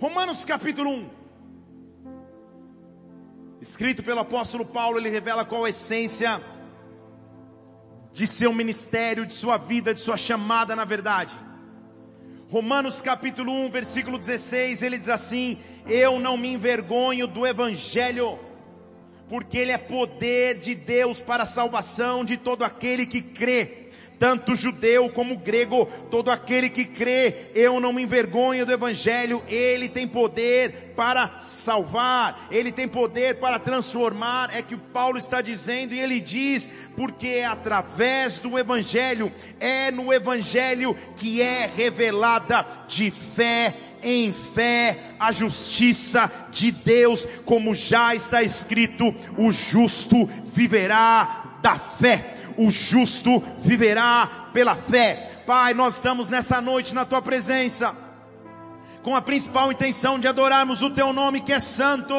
Romanos capítulo 1. Escrito pelo apóstolo Paulo, ele revela qual a essência de seu ministério, de sua vida, de sua chamada na verdade. Romanos capítulo 1, versículo 16, ele diz assim: Eu não me envergonho do evangelho, porque ele é poder de Deus para a salvação de todo aquele que crê tanto judeu como grego, todo aquele que crê, eu não me envergonho do Evangelho, ele tem poder para salvar, ele tem poder para transformar, é que o Paulo está dizendo, e ele diz, porque é através do Evangelho, é no Evangelho que é revelada de fé em fé a justiça de Deus, como já está escrito: o justo viverá da fé o justo viverá pela fé. Pai, nós estamos nessa noite na tua presença, com a principal intenção de adorarmos o teu nome que é santo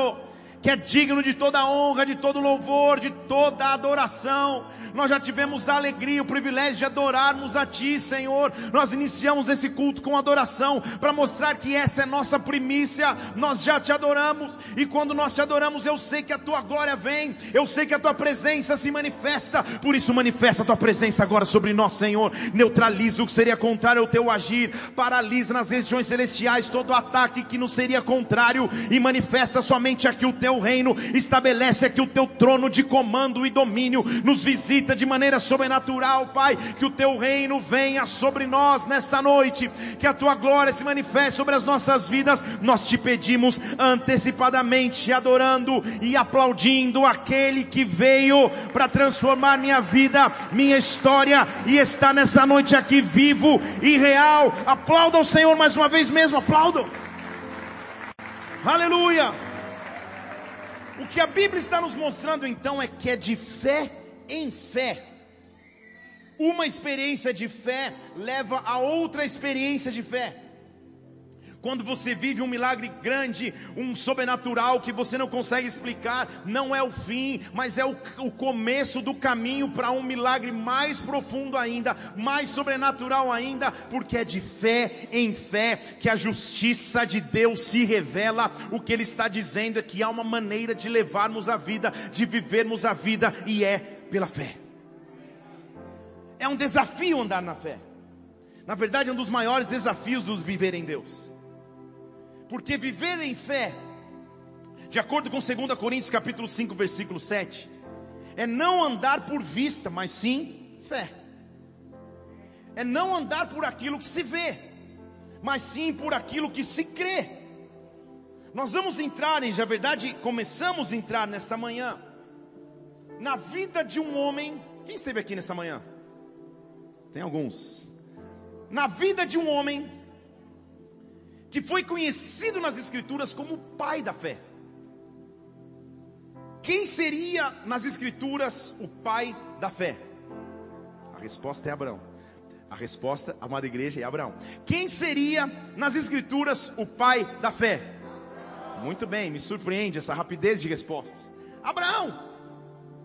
que é digno de toda honra, de todo louvor, de toda adoração. Nós já tivemos a alegria, o privilégio de adorarmos a Ti, Senhor. Nós iniciamos esse culto com adoração, para mostrar que essa é nossa primícia. Nós já te adoramos, e quando nós te adoramos, eu sei que a Tua glória vem, eu sei que a Tua presença se manifesta. Por isso, manifesta a Tua presença agora sobre nós, Senhor. Neutraliza o que seria contrário ao Teu agir, paralisa nas regiões celestiais todo ataque que nos seria contrário, e manifesta somente aqui o Teu teu reino, estabelece aqui o teu trono de comando e domínio, nos visita de maneira sobrenatural, Pai, que o teu reino venha sobre nós nesta noite, que a tua glória se manifeste sobre as nossas vidas. Nós te pedimos antecipadamente, adorando e aplaudindo aquele que veio para transformar minha vida, minha história e está nessa noite aqui vivo e real. Aplauda o Senhor mais uma vez mesmo, aplaudo. Aleluia. O que a Bíblia está nos mostrando então é que é de fé em fé. Uma experiência de fé leva a outra experiência de fé. Quando você vive um milagre grande, um sobrenatural que você não consegue explicar, não é o fim, mas é o, o começo do caminho para um milagre mais profundo ainda, mais sobrenatural ainda, porque é de fé em fé que a justiça de Deus se revela. O que Ele está dizendo é que há uma maneira de levarmos a vida, de vivermos a vida, e é pela fé. É um desafio andar na fé. Na verdade, é um dos maiores desafios do viver em Deus. Porque viver em fé, de acordo com 2 Coríntios capítulo 5, versículo 7, é não andar por vista, mas sim fé. É não andar por aquilo que se vê, mas sim por aquilo que se crê. Nós vamos entrar, em, na verdade, começamos a entrar nesta manhã, na vida de um homem. Quem esteve aqui nessa manhã? Tem alguns. Na vida de um homem que foi conhecido nas Escrituras como o pai da fé. Quem seria nas Escrituras o pai da fé? A resposta é Abraão. A resposta, amada igreja, é Abraão. Quem seria nas Escrituras o pai da fé? Muito bem, me surpreende essa rapidez de respostas. Abraão,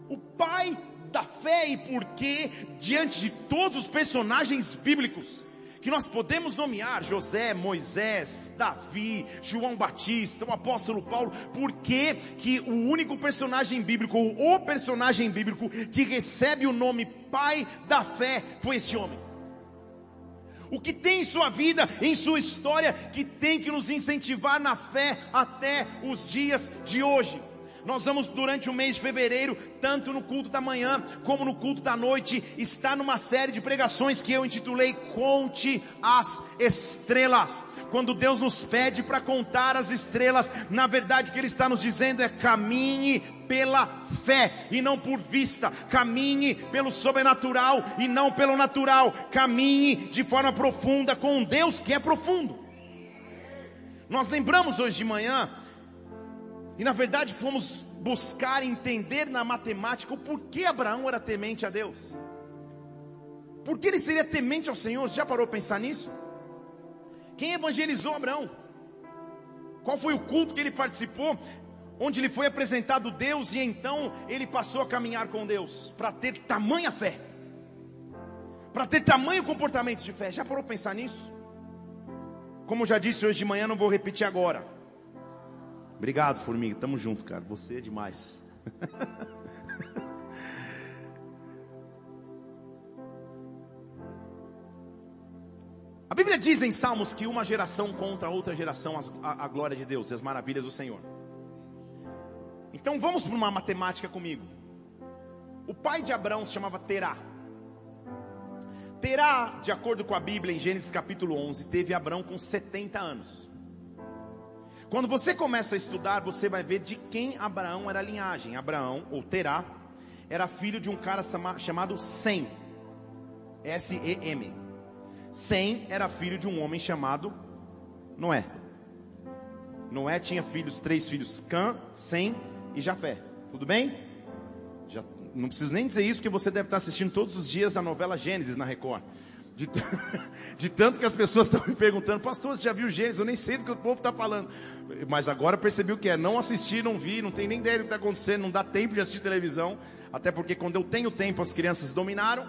o pai da fé, e por que, diante de todos os personagens bíblicos, que nós podemos nomear José, Moisés, Davi, João Batista, o apóstolo Paulo, porque que o único personagem bíblico, ou o personagem bíblico que recebe o nome pai da fé foi esse homem. O que tem em sua vida, em sua história, que tem que nos incentivar na fé até os dias de hoje. Nós vamos durante o mês de fevereiro, tanto no culto da manhã como no culto da noite, estar numa série de pregações que eu intitulei Conte as Estrelas. Quando Deus nos pede para contar as estrelas, na verdade o que Ele está nos dizendo é caminhe pela fé e não por vista, caminhe pelo sobrenatural e não pelo natural, caminhe de forma profunda com um Deus que é profundo. Nós lembramos hoje de manhã e na verdade fomos buscar entender na matemática o porquê Abraão era temente a Deus. Por que ele seria temente ao Senhor? Você já parou para pensar nisso? Quem evangelizou Abraão? Qual foi o culto que ele participou? Onde lhe foi apresentado Deus e então ele passou a caminhar com Deus para ter tamanha fé, para ter tamanho comportamento de fé. Já parou para pensar nisso? Como já disse hoje de manhã, não vou repetir agora. Obrigado, formiga. Tamo junto, cara. Você é demais. A Bíblia diz em Salmos que uma geração contra outra geração a, a glória de Deus e as maravilhas do Senhor. Então vamos para uma matemática comigo. O pai de Abraão se chamava Terá. Terá, de acordo com a Bíblia, em Gênesis capítulo 11, teve Abraão com 70 anos. Quando você começa a estudar, você vai ver de quem Abraão era a linhagem. Abraão, ou Terá, era filho de um cara chamado Sem. S-E-M. Sem era filho de um homem chamado Noé. Noé tinha filhos, três filhos, Cã, Sem e Jafé. Tudo bem? Já, não preciso nem dizer isso, porque você deve estar assistindo todos os dias a novela Gênesis na Record. De, de, tanto que as pessoas estão me perguntando, pastor, você já viu Gênesis? Eu nem sei do que o povo está falando. Mas agora percebi o que é. Não assisti, não vi, não tem nem ideia do que está acontecendo, não dá tempo de assistir televisão. Até porque quando eu tenho tempo, as crianças dominaram.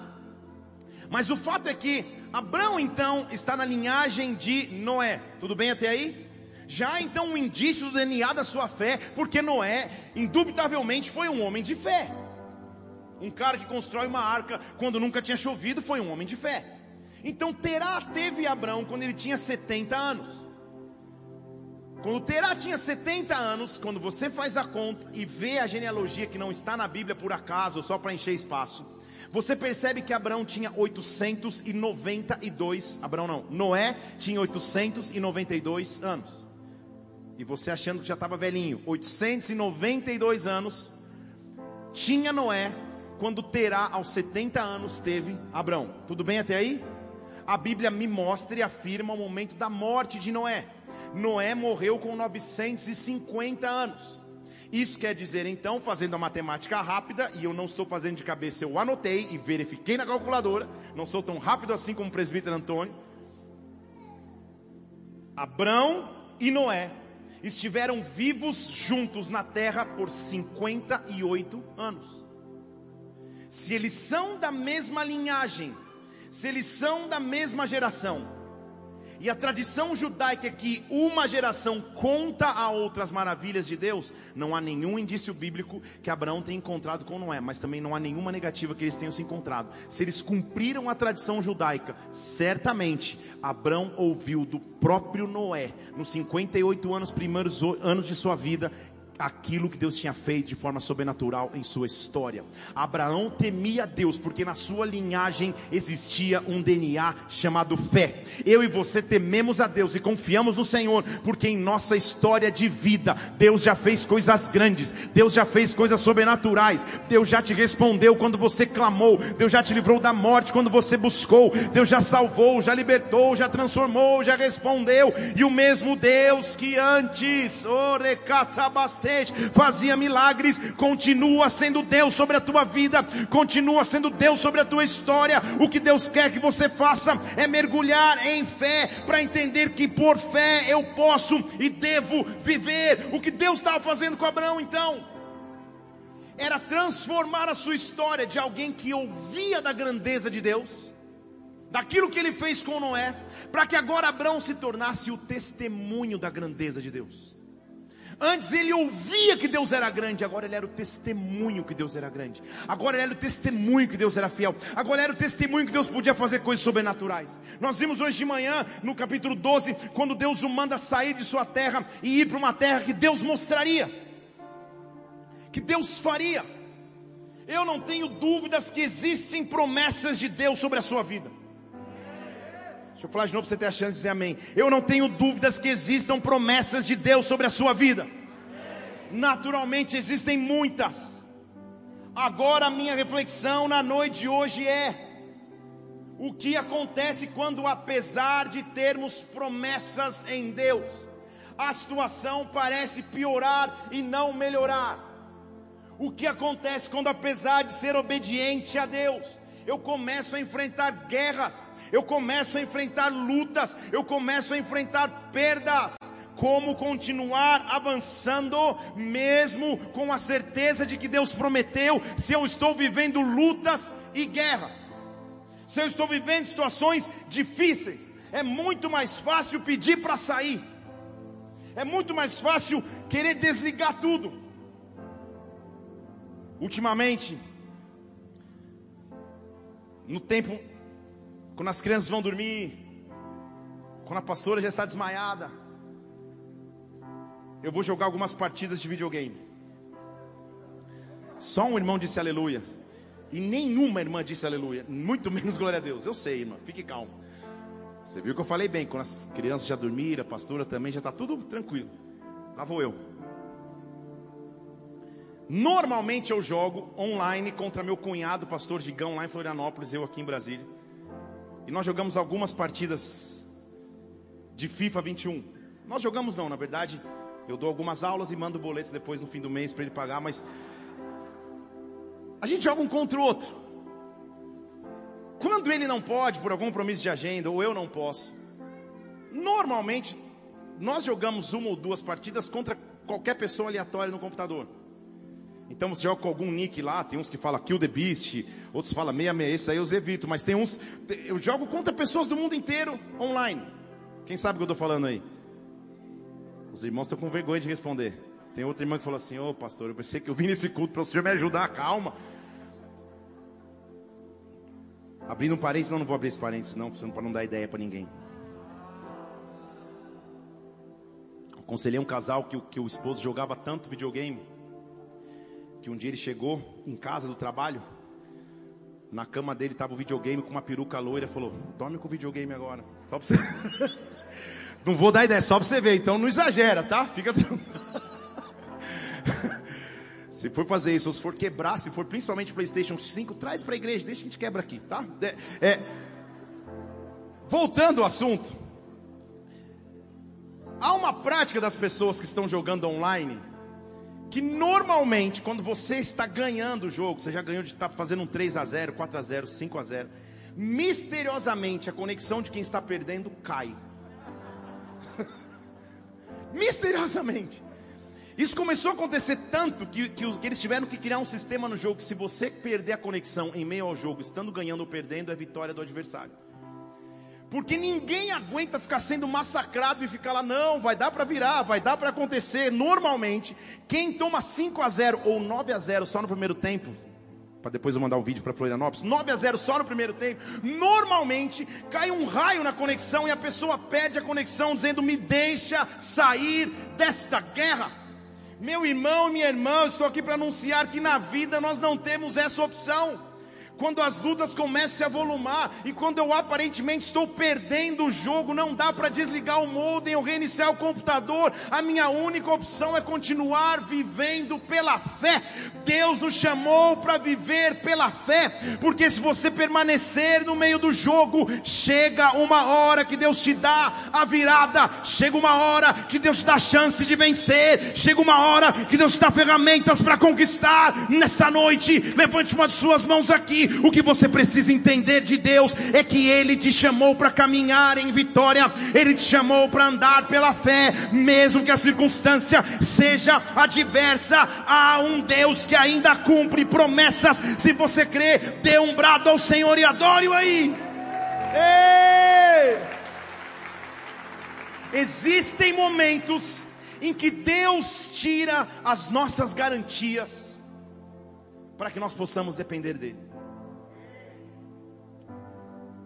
Mas o fato é que Abraão então está na linhagem de Noé. Tudo bem até aí? Já então um indício do DNA da sua fé, porque Noé, indubitavelmente, foi um homem de fé. Um cara que constrói uma arca quando nunca tinha chovido foi um homem de fé. Então Terá teve Abraão quando ele tinha 70 anos. Quando Terá tinha 70 anos, quando você faz a conta e vê a genealogia que não está na Bíblia por acaso, só para encher espaço, você percebe que Abraão tinha 892, Abraão não, Noé tinha 892 anos. E você achando que já estava velhinho, 892 anos, tinha Noé, quando Terá aos 70 anos teve Abraão. Tudo bem até aí? A Bíblia me mostra e afirma o momento da morte de Noé. Noé morreu com 950 anos. Isso quer dizer, então, fazendo a matemática rápida, e eu não estou fazendo de cabeça, eu anotei e verifiquei na calculadora, não sou tão rápido assim como o presbítero Antônio. Abrão e Noé estiveram vivos juntos na terra por 58 anos. Se eles são da mesma linhagem, se eles são da mesma geração, e a tradição judaica é que uma geração conta a outras maravilhas de Deus, não há nenhum indício bíblico que Abraão tenha encontrado com Noé, mas também não há nenhuma negativa que eles tenham se encontrado. Se eles cumpriram a tradição judaica, certamente Abraão ouviu do próprio Noé, nos 58 anos primeiros anos de sua vida, aquilo que Deus tinha feito de forma sobrenatural em sua história. Abraão temia Deus, porque na sua linhagem existia um DNA chamado fé. Eu e você tememos a Deus e confiamos no Senhor, porque em nossa história de vida, Deus já fez coisas grandes, Deus já fez coisas sobrenaturais, Deus já te respondeu quando você clamou, Deus já te livrou da morte quando você buscou, Deus já salvou, já libertou, já transformou, já respondeu, e o mesmo Deus que antes, fazia milagres, continua sendo Deus sobre a tua vida, continua sendo Deus sobre a tua história. O que Deus quer que você faça é mergulhar em fé, para entender que por fé eu posso e devo viver. O que Deus estava fazendo com Abraão então? Era transformar a sua história de alguém que ouvia da grandeza de Deus, daquilo que ele fez com Noé, para que agora Abraão se tornasse o testemunho da grandeza de Deus. Antes ele ouvia que Deus era grande, agora ele era o testemunho que Deus era grande. Agora ele era o testemunho que Deus era fiel. Agora era o testemunho que Deus podia fazer coisas sobrenaturais. Nós vimos hoje de manhã, no capítulo 12, quando Deus o manda sair de sua terra e ir para uma terra que Deus mostraria, que Deus faria. Eu não tenho dúvidas que existem promessas de Deus sobre a sua vida. Deixa eu falar de novo para você ter a chance de dizer amém. Eu não tenho dúvidas que existam promessas de Deus sobre a sua vida. Naturalmente existem muitas. Agora a minha reflexão na noite de hoje é: o que acontece quando, apesar de termos promessas em Deus, a situação parece piorar e não melhorar? O que acontece quando, apesar de ser obediente a Deus, eu começo a enfrentar guerras, eu começo a enfrentar lutas, eu começo a enfrentar perdas. Como continuar avançando, mesmo com a certeza de que Deus prometeu, se eu estou vivendo lutas e guerras, se eu estou vivendo situações difíceis, É muito mais fácil pedir para sair. É muito mais fácil querer desligar tudo. Ultimamente, no tempo, quando as crianças vão dormir, quando a pastora já está desmaiada, eu vou jogar algumas partidas de videogame. Só um irmão disse aleluia. E nenhuma irmã disse aleluia. Muito menos glória a Deus. Eu sei, irmã. Fique calmo. Você viu que eu falei bem. Quando as crianças já dormiram, a pastora também, já está tudo tranquilo. Lá vou eu. Normalmente eu jogo online contra meu cunhado, pastor Digão, lá em Florianópolis, eu aqui em Brasília. E nós jogamos algumas partidas de FIFA 21. Nós jogamos não, na verdade, eu dou algumas aulas e mando boletos depois no fim do mês para ele pagar, mas a gente joga um contra o outro. Quando ele não pode, por algum compromisso de agenda, ou eu não posso, normalmente nós jogamos uma ou duas partidas contra qualquer pessoa aleatória no computador. Então você joga com algum nick lá, tem uns que falam Kill the Beast, outros falam 66, esse aí eu evito, mas tem uns. Eu jogo contra pessoas do mundo inteiro online. Quem sabe o que eu estou falando aí? Os irmãos estão com vergonha de responder. Tem outra irmã que falou assim: Ô oh, pastor, eu pensei que eu vim nesse culto para o senhor me ajudar, calma. Abrindo um parênteses, não, não vou abrir esse parênteses, não, para não dar ideia para ninguém. Aconselhei um casal que, que o esposo jogava tanto videogame, que um dia ele chegou em casa do trabalho, na cama dele estava o videogame com uma peruca loira, falou: Dorme com o videogame agora, só para você. não vou dar ideia, só para você ver, então não exagera, tá? Fica. Se for fazer isso, ou se for quebrar, se for principalmente PlayStation 5, traz para a igreja, deixa que a gente quebra aqui, tá? É, é, voltando ao assunto, há uma prática das pessoas que estão jogando online, que normalmente, quando você está ganhando o jogo, você já ganhou de estar tá fazendo um 3 a 0 4 a 0 5 a 0 misteriosamente a conexão de quem está perdendo cai. misteriosamente. Isso começou a acontecer tanto que, que, que, eles tiveram que criar um sistema no jogo que se você perder a conexão em meio ao jogo, estando ganhando ou perdendo, é vitória do adversário. Porque ninguém aguenta ficar sendo massacrado e ficar lá, não, vai dar para virar, vai dar para acontecer. Normalmente, quem toma 5 a 0 ou 9 a 0 só no primeiro tempo, para depois eu mandar o um vídeo para Florianópolis, 9 a 0 só no primeiro tempo, normalmente cai um raio na conexão e a pessoa perde a conexão dizendo: "Me deixa sair desta guerra". Meu irmão, minha irmã, estou aqui para anunciar que na vida nós não temos essa opção quando as lutas começam a se avolumar e quando eu aparentemente estou perdendo o jogo, não dá para desligar o modem ou reiniciar o computador. A minha única opção é continuar vivendo pela fé. Deus nos chamou para viver pela fé, porque se você permanecer no meio do jogo, chega uma hora que Deus te dá a virada, chega uma hora que Deus te dá a chance de vencer, chega uma hora que Deus te dá ferramentas para conquistar. Nesta noite, levante uma de suas mãos aqui o que você precisa entender de Deus é que Ele te chamou para caminhar em vitória, Ele te chamou para andar pela fé, mesmo que a circunstância seja adversa. Há um Deus que ainda cumpre promessas. Se você crê, dê um brado ao Senhor e adore-o aí. Ei! Existem momentos em que Deus tira as nossas garantias para que nós possamos depender dEle.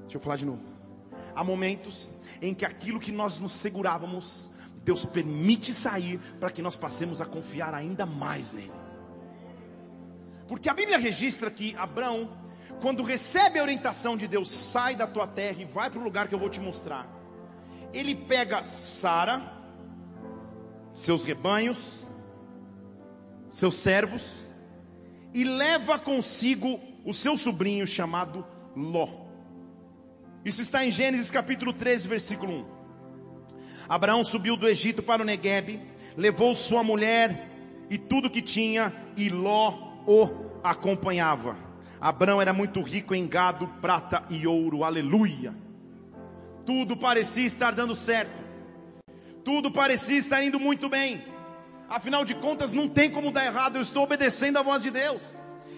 Deixa eu falar de novo. Há momentos em que aquilo que nós nos segurávamos, Deus permite sair para que nós passemos a confiar ainda mais nele. Porque a Bíblia registra que Abraão, quando recebe a orientação de Deus, sai da tua terra e vai para o lugar que eu vou te mostrar. Ele pega Sara, seus rebanhos, seus servos, e leva consigo o seu sobrinho chamado Ló. Isso está em Gênesis capítulo 13, versículo 1. Abraão subiu do Egito para o Negueb, levou sua mulher e tudo que tinha, e Ló o acompanhava. Abraão era muito rico em gado, prata e ouro, aleluia. Tudo parecia estar dando certo, tudo parecia estar indo muito bem. Afinal de contas, não tem como dar errado, eu estou obedecendo a voz de Deus.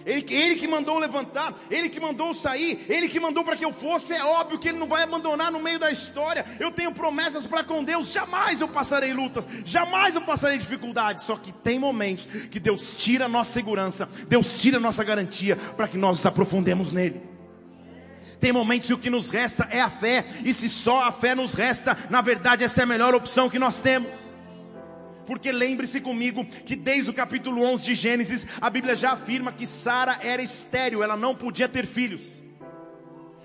Ele, ele que mandou levantar, Ele que mandou sair, Ele que mandou para que eu fosse. É óbvio que Ele não vai abandonar no meio da história. Eu tenho promessas para com Deus. Jamais eu passarei lutas, jamais eu passarei dificuldades. Só que tem momentos que Deus tira a nossa segurança, Deus tira a nossa garantia para que nós nos aprofundemos nele. Tem momentos que o que nos resta é a fé, e se só a fé nos resta, na verdade essa é a melhor opção que nós temos. Porque lembre-se comigo que desde o capítulo 11 de Gênesis, a Bíblia já afirma que Sara era estéril, ela não podia ter filhos.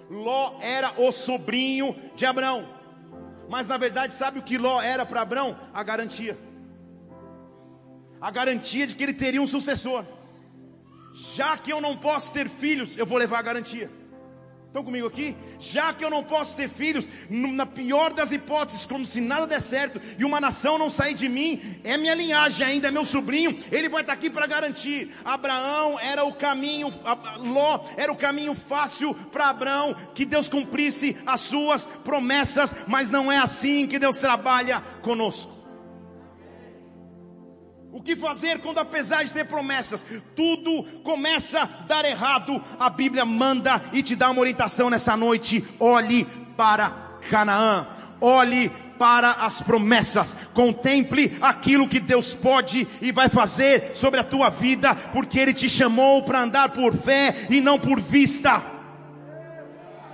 Ló era o sobrinho de Abraão. Mas na verdade, sabe o que Ló era para Abraão? A garantia. A garantia de que ele teria um sucessor. Já que eu não posso ter filhos, eu vou levar a garantia. Estão comigo aqui? Já que eu não posso ter filhos, na pior das hipóteses, como se nada der certo e uma nação não sair de mim, é minha linhagem ainda, é meu sobrinho, ele vai estar aqui para garantir. Abraão era o caminho, Ló era o caminho fácil para Abraão que Deus cumprisse as suas promessas, mas não é assim que Deus trabalha conosco. O que fazer quando, apesar de ter promessas, tudo começa a dar errado? A Bíblia manda e te dá uma orientação nessa noite. Olhe para Canaã, olhe para as promessas, contemple aquilo que Deus pode e vai fazer sobre a tua vida, porque Ele te chamou para andar por fé e não por vista.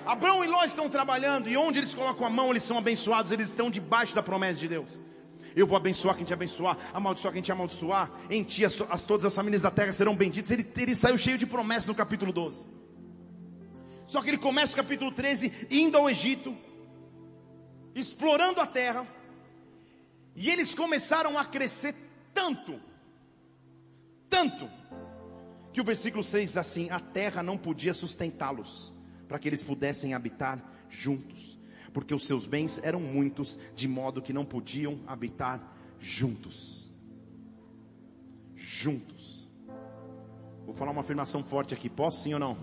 Abraão e Ló estão trabalhando, e onde eles colocam a mão, eles são abençoados, eles estão debaixo da promessa de Deus. Eu vou abençoar quem te abençoar, amaldiçoar quem te amaldiçoar. Em ti as, as, todas as famílias da terra serão benditas. Ele, ele saiu cheio de promessas no capítulo 12. Só que ele começa o capítulo 13 indo ao Egito, explorando a terra. E eles começaram a crescer tanto, tanto, que o versículo 6 diz assim: a terra não podia sustentá-los, para que eles pudessem habitar juntos porque os seus bens eram muitos, de modo que não podiam habitar juntos. Juntos. Vou falar uma afirmação forte aqui, posso sim ou não?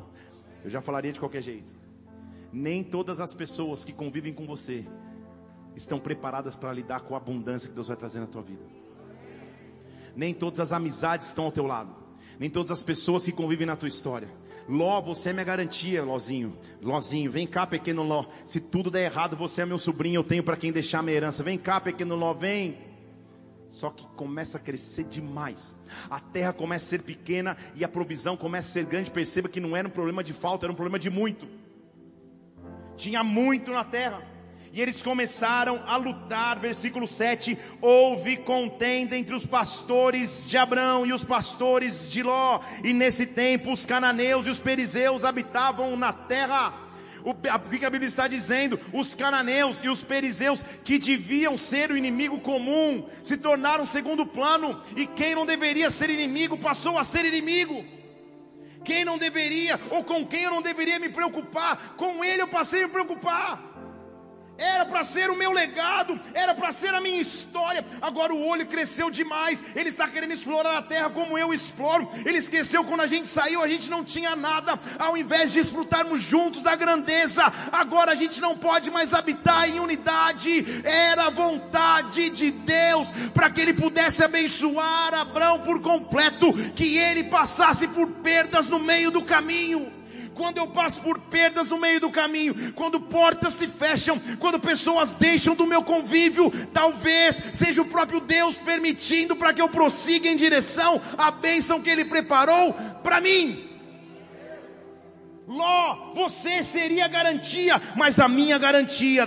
Eu já falaria de qualquer jeito. Nem todas as pessoas que convivem com você estão preparadas para lidar com a abundância que Deus vai trazer na tua vida. Nem todas as amizades estão ao teu lado. Nem todas as pessoas que convivem na tua história Ló, você é minha garantia, Lózinho. Lózinho, vem cá, pequeno Ló. Se tudo der errado, você é meu sobrinho, eu tenho para quem deixar minha herança. Vem cá, pequeno Ló, vem. Só que começa a crescer demais. A terra começa a ser pequena e a provisão começa a ser grande. Perceba que não era um problema de falta, era um problema de muito. Tinha muito na terra. E eles começaram a lutar, versículo 7. Houve contenda entre os pastores de Abrão e os pastores de Ló. E nesse tempo os cananeus e os perizeus habitavam na terra. O que a Bíblia está dizendo? Os cananeus e os perizeus, que deviam ser o inimigo comum, se tornaram segundo plano. E quem não deveria ser inimigo passou a ser inimigo. Quem não deveria, ou com quem eu não deveria me preocupar, com ele eu passei a me preocupar era para ser o meu legado, era para ser a minha história. Agora o olho cresceu demais, ele está querendo explorar a terra como eu exploro. Ele esqueceu quando a gente saiu, a gente não tinha nada, ao invés de desfrutarmos juntos da grandeza, agora a gente não pode mais habitar em unidade. Era a vontade de Deus para que ele pudesse abençoar Abraão por completo, que ele passasse por perdas no meio do caminho quando eu passo por perdas no meio do caminho, quando portas se fecham, quando pessoas deixam do meu convívio, talvez seja o próprio Deus permitindo para que eu prossiga em direção à bênção que Ele preparou para mim. Ló, você seria garantia, mas a minha garantia,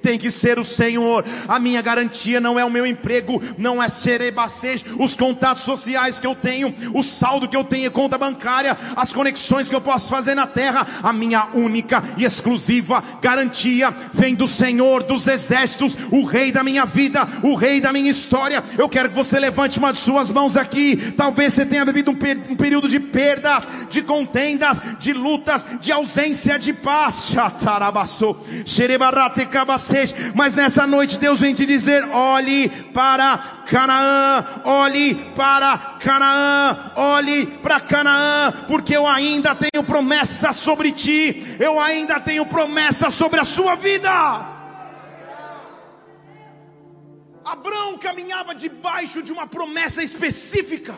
tem que ser o Senhor. A minha garantia não é o meu emprego, não é serebacês, os contatos sociais que eu tenho, o saldo que eu tenho, conta bancária, as conexões que eu posso fazer na terra. A minha única e exclusiva garantia vem do Senhor dos exércitos, o Rei da minha vida, o Rei da minha história. Eu quero que você levante uma de suas mãos aqui. Talvez você tenha vivido um, um período de perdas, de contendas, de lutas, de ausência de paz. Mas nessa noite Deus vem te dizer: olhe para Canaã, olhe para Canaã, olhe para Canaã, porque eu ainda tenho promessa sobre ti, eu ainda tenho promessa sobre a sua vida. Abraão caminhava debaixo de uma promessa específica.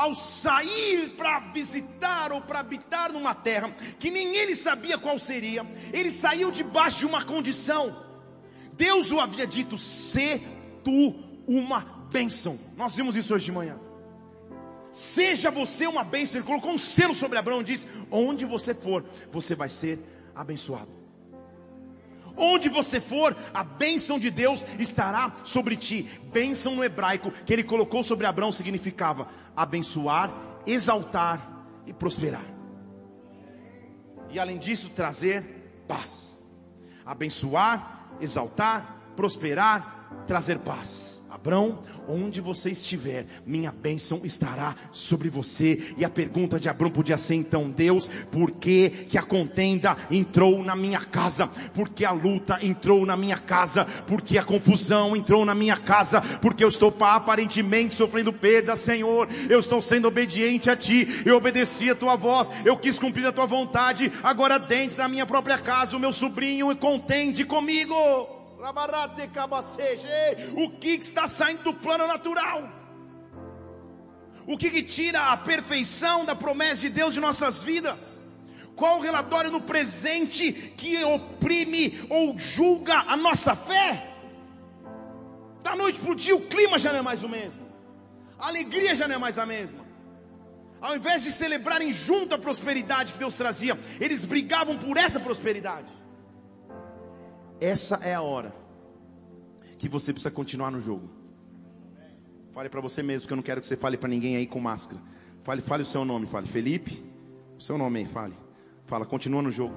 Ao sair para visitar ou para habitar numa terra que nem ele sabia qual seria, ele saiu debaixo de uma condição. Deus o havia dito: "Se tu uma bênção". Nós vimos isso hoje de manhã. Seja você uma bênção. Ele colocou um selo sobre Abraão e disse: Onde você for, você vai ser abençoado. Onde você for, a bênção de Deus estará sobre ti. Bênção no hebraico que ele colocou sobre Abraão significava abençoar, exaltar e prosperar. E além disso, trazer paz. Abençoar, exaltar, prosperar, trazer paz. Abrão, onde você estiver, minha bênção estará sobre você. E a pergunta de Abrão podia ser então, Deus, por que, que a contenda entrou na minha casa? Porque a luta entrou na minha casa? Porque a confusão entrou na minha casa? Porque eu estou aparentemente sofrendo perda, Senhor. Eu estou sendo obediente a Ti. Eu obedeci a Tua voz. Eu quis cumprir a Tua vontade. Agora dentro da minha própria casa, o meu sobrinho contende comigo. O que está saindo do plano natural? O que, que tira a perfeição da promessa de Deus de nossas vidas? Qual o relatório no presente que oprime ou julga a nossa fé? Da noite para o dia o clima já não é mais o mesmo, a alegria já não é mais a mesma. Ao invés de celebrarem junto a prosperidade que Deus trazia, eles brigavam por essa prosperidade. Essa é a hora que você precisa continuar no jogo. Fale para você mesmo, que eu não quero que você fale para ninguém aí com máscara. Fale, fale o seu nome, fale Felipe, o seu nome aí, fale. Fala, continua no jogo.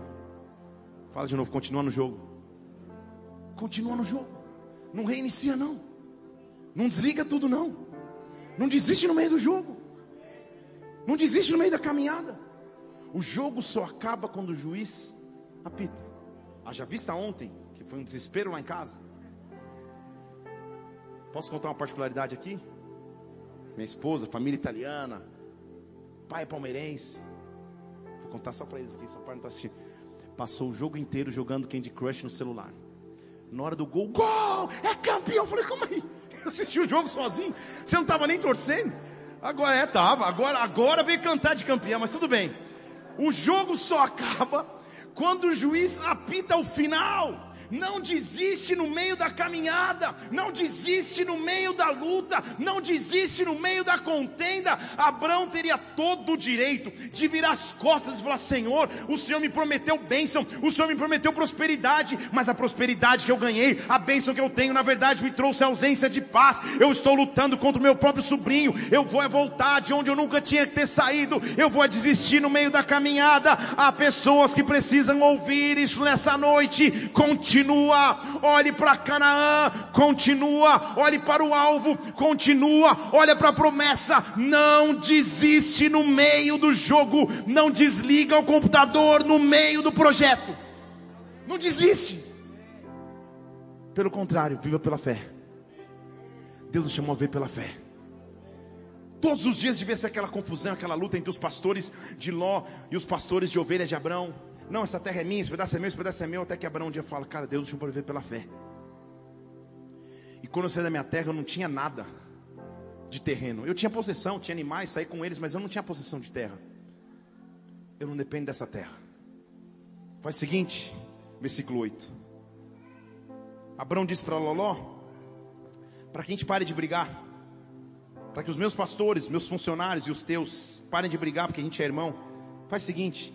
Fala de novo, continua no jogo. Continua no jogo. Não reinicia não. Não desliga tudo não. Não desiste no meio do jogo. Não desiste no meio da caminhada. O jogo só acaba quando o juiz apita. Haja vista ontem que foi um desespero lá em casa. Posso contar uma particularidade aqui? Minha esposa, família italiana, pai palmeirense. Vou contar só para eles aqui, só para não estar tá assistindo. Passou o jogo inteiro jogando Candy Crush no celular. Na hora do gol, gol! É campeão! Eu falei, como aí? Eu assisti o jogo sozinho. Você não estava nem torcendo? Agora é, tava. Agora, agora veio cantar de campeão, mas tudo bem. O jogo só acaba quando o juiz apita o final. Não desiste no meio da caminhada, não desiste no meio da luta, não desiste no meio da contenda. Abraão teria todo o direito de virar as costas e falar: Senhor, o Senhor me prometeu bênção, o Senhor me prometeu prosperidade, mas a prosperidade que eu ganhei, a bênção que eu tenho, na verdade me trouxe ausência de paz. Eu estou lutando contra o meu próprio sobrinho, eu vou voltar de onde eu nunca tinha que ter saído, eu vou desistir no meio da caminhada. Há pessoas que precisam ouvir isso nessa noite. Continue continua, olhe para Canaã, continua, olhe para o alvo, continua, olha para a promessa, não desiste no meio do jogo, não desliga o computador no meio do projeto, não desiste, pelo contrário, viva pela fé. Deus nos chamou a ver pela fé. Todos os dias devia ser aquela confusão, aquela luta entre os pastores de Ló e os pastores de ovelhas de Abraão. Não, essa terra é minha, esse pedaço é meu, esse pedaço é meu. Até que Abraão um dia fala: Cara, Deus deixou para viver pela fé. E quando eu saí da minha terra, eu não tinha nada de terreno. Eu tinha possessão, tinha animais, saí com eles, mas eu não tinha possessão de terra. Eu não dependo dessa terra. Faz o seguinte, versículo 8. Abraão disse para Loló: Para que a gente pare de brigar. Para que os meus pastores, meus funcionários e os teus parem de brigar, porque a gente é irmão. Faz o seguinte: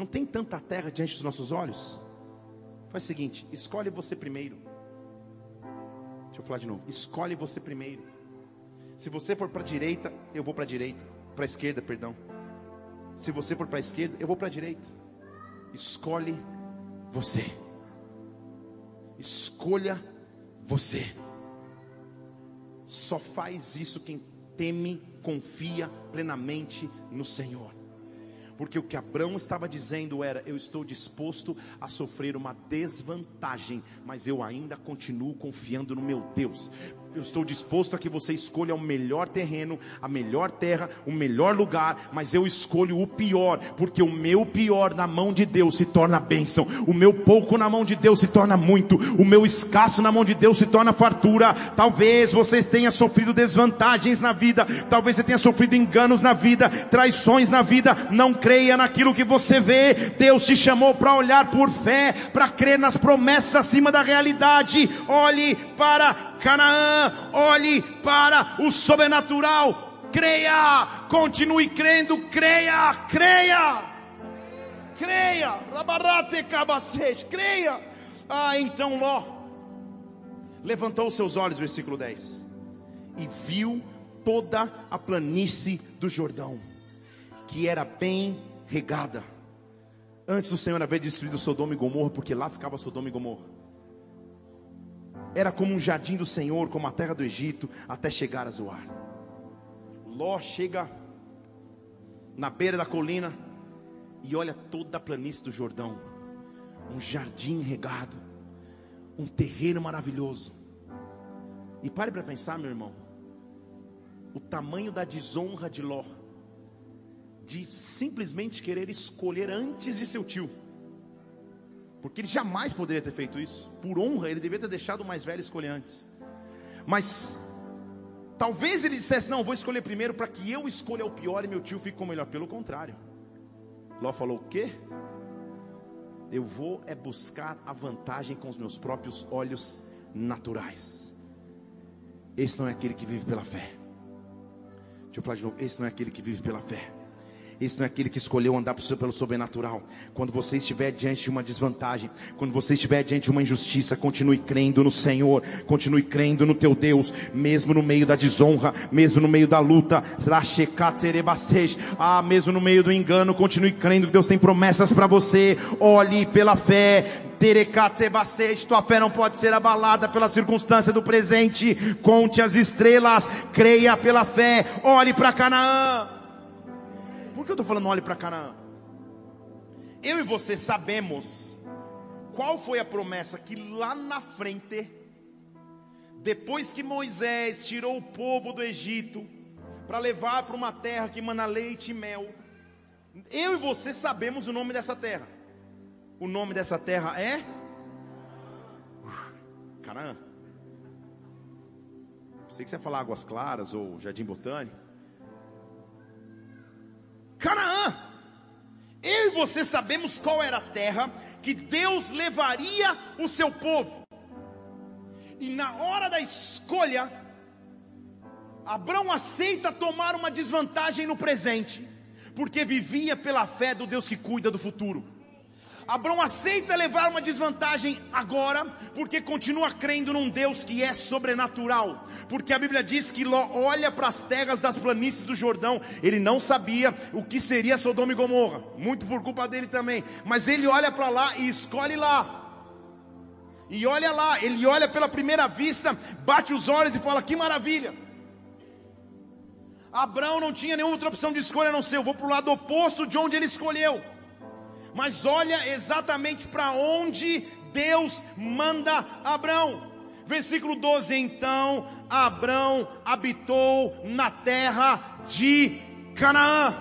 não tem tanta terra diante dos nossos olhos? Faz o seguinte: escolhe você primeiro. Deixa eu falar de novo. Escolhe você primeiro. Se você for para a direita, eu vou para a direita. Para a esquerda, perdão. Se você for para a esquerda, eu vou para a direita. Escolhe você. Escolha você. Só faz isso quem teme, confia plenamente no Senhor. Porque o que Abraão estava dizendo era: eu estou disposto a sofrer uma desvantagem, mas eu ainda continuo confiando no meu Deus. Eu estou disposto a que você escolha o melhor terreno, a melhor terra, o melhor lugar, mas eu escolho o pior, porque o meu pior na mão de Deus se torna bênção, o meu pouco na mão de Deus se torna muito, o meu escasso na mão de Deus se torna fartura. Talvez você tenha sofrido desvantagens na vida, talvez você tenha sofrido enganos na vida, traições na vida. Não creia naquilo que você vê. Deus te chamou para olhar por fé, para crer nas promessas acima da realidade. Olhe para Canaã, olhe para o sobrenatural, creia, continue crendo, creia, creia, creia, rabarate cabacete, creia. Ah, então Ló levantou os seus olhos, versículo 10, e viu toda a planície do Jordão, que era bem regada, antes do Senhor haver destruído Sodoma e Gomorra, porque lá ficava Sodoma e Gomorra era como um jardim do Senhor, como a terra do Egito, até chegar a Zoar. Ló chega na beira da colina e olha toda a planície do Jordão, um jardim regado, um terreno maravilhoso. E pare para pensar, meu irmão, o tamanho da desonra de Ló, de simplesmente querer escolher antes de seu tio. Porque ele jamais poderia ter feito isso. Por honra, ele deveria ter deixado o mais velho escolher antes. Mas talvez ele dissesse: Não, vou escolher primeiro para que eu escolha o pior e meu tio fique com o melhor. Pelo contrário, Ló falou: O quê? Eu vou é buscar a vantagem com os meus próprios olhos naturais. Esse não é aquele que vive pela fé. Deixa eu falar de novo: Esse não é aquele que vive pela fé. Esse não é aquele que escolheu andar pelo sobrenatural. Quando você estiver diante de uma desvantagem, quando você estiver diante de uma injustiça, continue crendo no Senhor, continue crendo no teu Deus, mesmo no meio da desonra, mesmo no meio da luta, ah, mesmo no meio do engano, continue crendo que Deus tem promessas para você. Olhe pela fé, tua fé não pode ser abalada pela circunstância do presente. Conte as estrelas, creia pela fé, olhe para Canaã. Por que eu estou falando olhe para Canaã? Eu e você sabemos qual foi a promessa que lá na frente, depois que Moisés tirou o povo do Egito, para levar para uma terra que mana leite e mel, eu e você sabemos o nome dessa terra. O nome dessa terra é Canaã. Sei que você ia falar Águas Claras ou Jardim Botânico. Canaã. Eu e você sabemos qual era a terra que Deus levaria o seu povo. E na hora da escolha, Abraão aceita tomar uma desvantagem no presente, porque vivia pela fé do Deus que cuida do futuro. Abraão aceita levar uma desvantagem agora, porque continua crendo num Deus que é sobrenatural. Porque a Bíblia diz que Ló olha para as terras das planícies do Jordão, ele não sabia o que seria Sodoma e Gomorra, muito por culpa dele também, mas ele olha para lá e escolhe lá. E olha lá, ele olha pela primeira vista, bate os olhos e fala: Que maravilha! Abraão não tinha nenhuma outra opção de escolha a não ser eu vou para o lado oposto de onde ele escolheu mas olha exatamente para onde Deus manda Abraão. Versículo 12: Então Abraão habitou na terra de Canaã.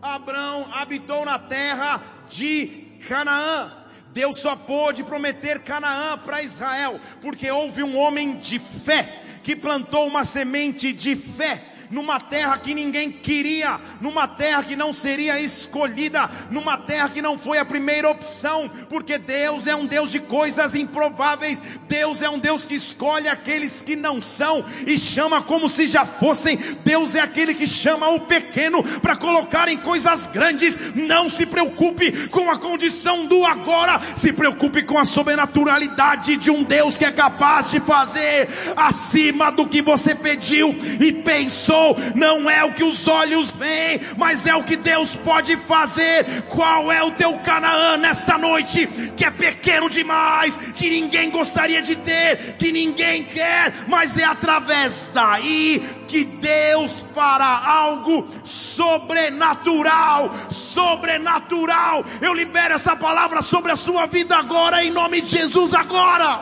Abraão habitou na terra de Canaã. Deus só pôde prometer Canaã para Israel, porque houve um homem de fé que plantou uma semente de fé numa terra que ninguém queria, numa terra que não seria escolhida, numa terra que não foi a primeira opção, porque Deus é um Deus de coisas improváveis, Deus é um Deus que escolhe aqueles que não são e chama como se já fossem. Deus é aquele que chama o pequeno para colocar em coisas grandes. Não se preocupe com a condição do agora, se preocupe com a sobrenaturalidade de um Deus que é capaz de fazer acima do que você pediu e pensou não é o que os olhos veem, mas é o que Deus pode fazer. Qual é o teu Canaã nesta noite? Que é pequeno demais, que ninguém gostaria de ter, que ninguém quer, mas é através daí que Deus fará algo sobrenatural, sobrenatural. Eu libero essa palavra sobre a sua vida agora, em nome de Jesus, agora.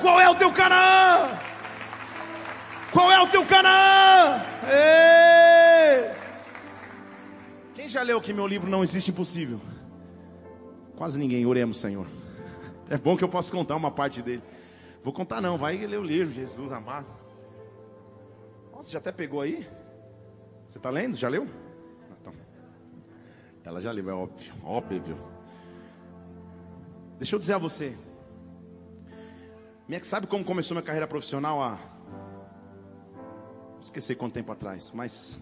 Qual é o teu Canaã? Qual é o teu Canaã? Ei! Quem já leu que meu livro Não Existe Impossível? Quase ninguém, oremos, Senhor. É bom que eu possa contar uma parte dele. Vou contar não, vai ler o livro, Jesus amado. Nossa, já até pegou aí? Você está lendo? Já leu? Então. Ela já leu, é óbvio, óbvio. Deixa eu dizer a você. Sabe como começou minha carreira profissional há. Esqueci quanto tempo atrás, mas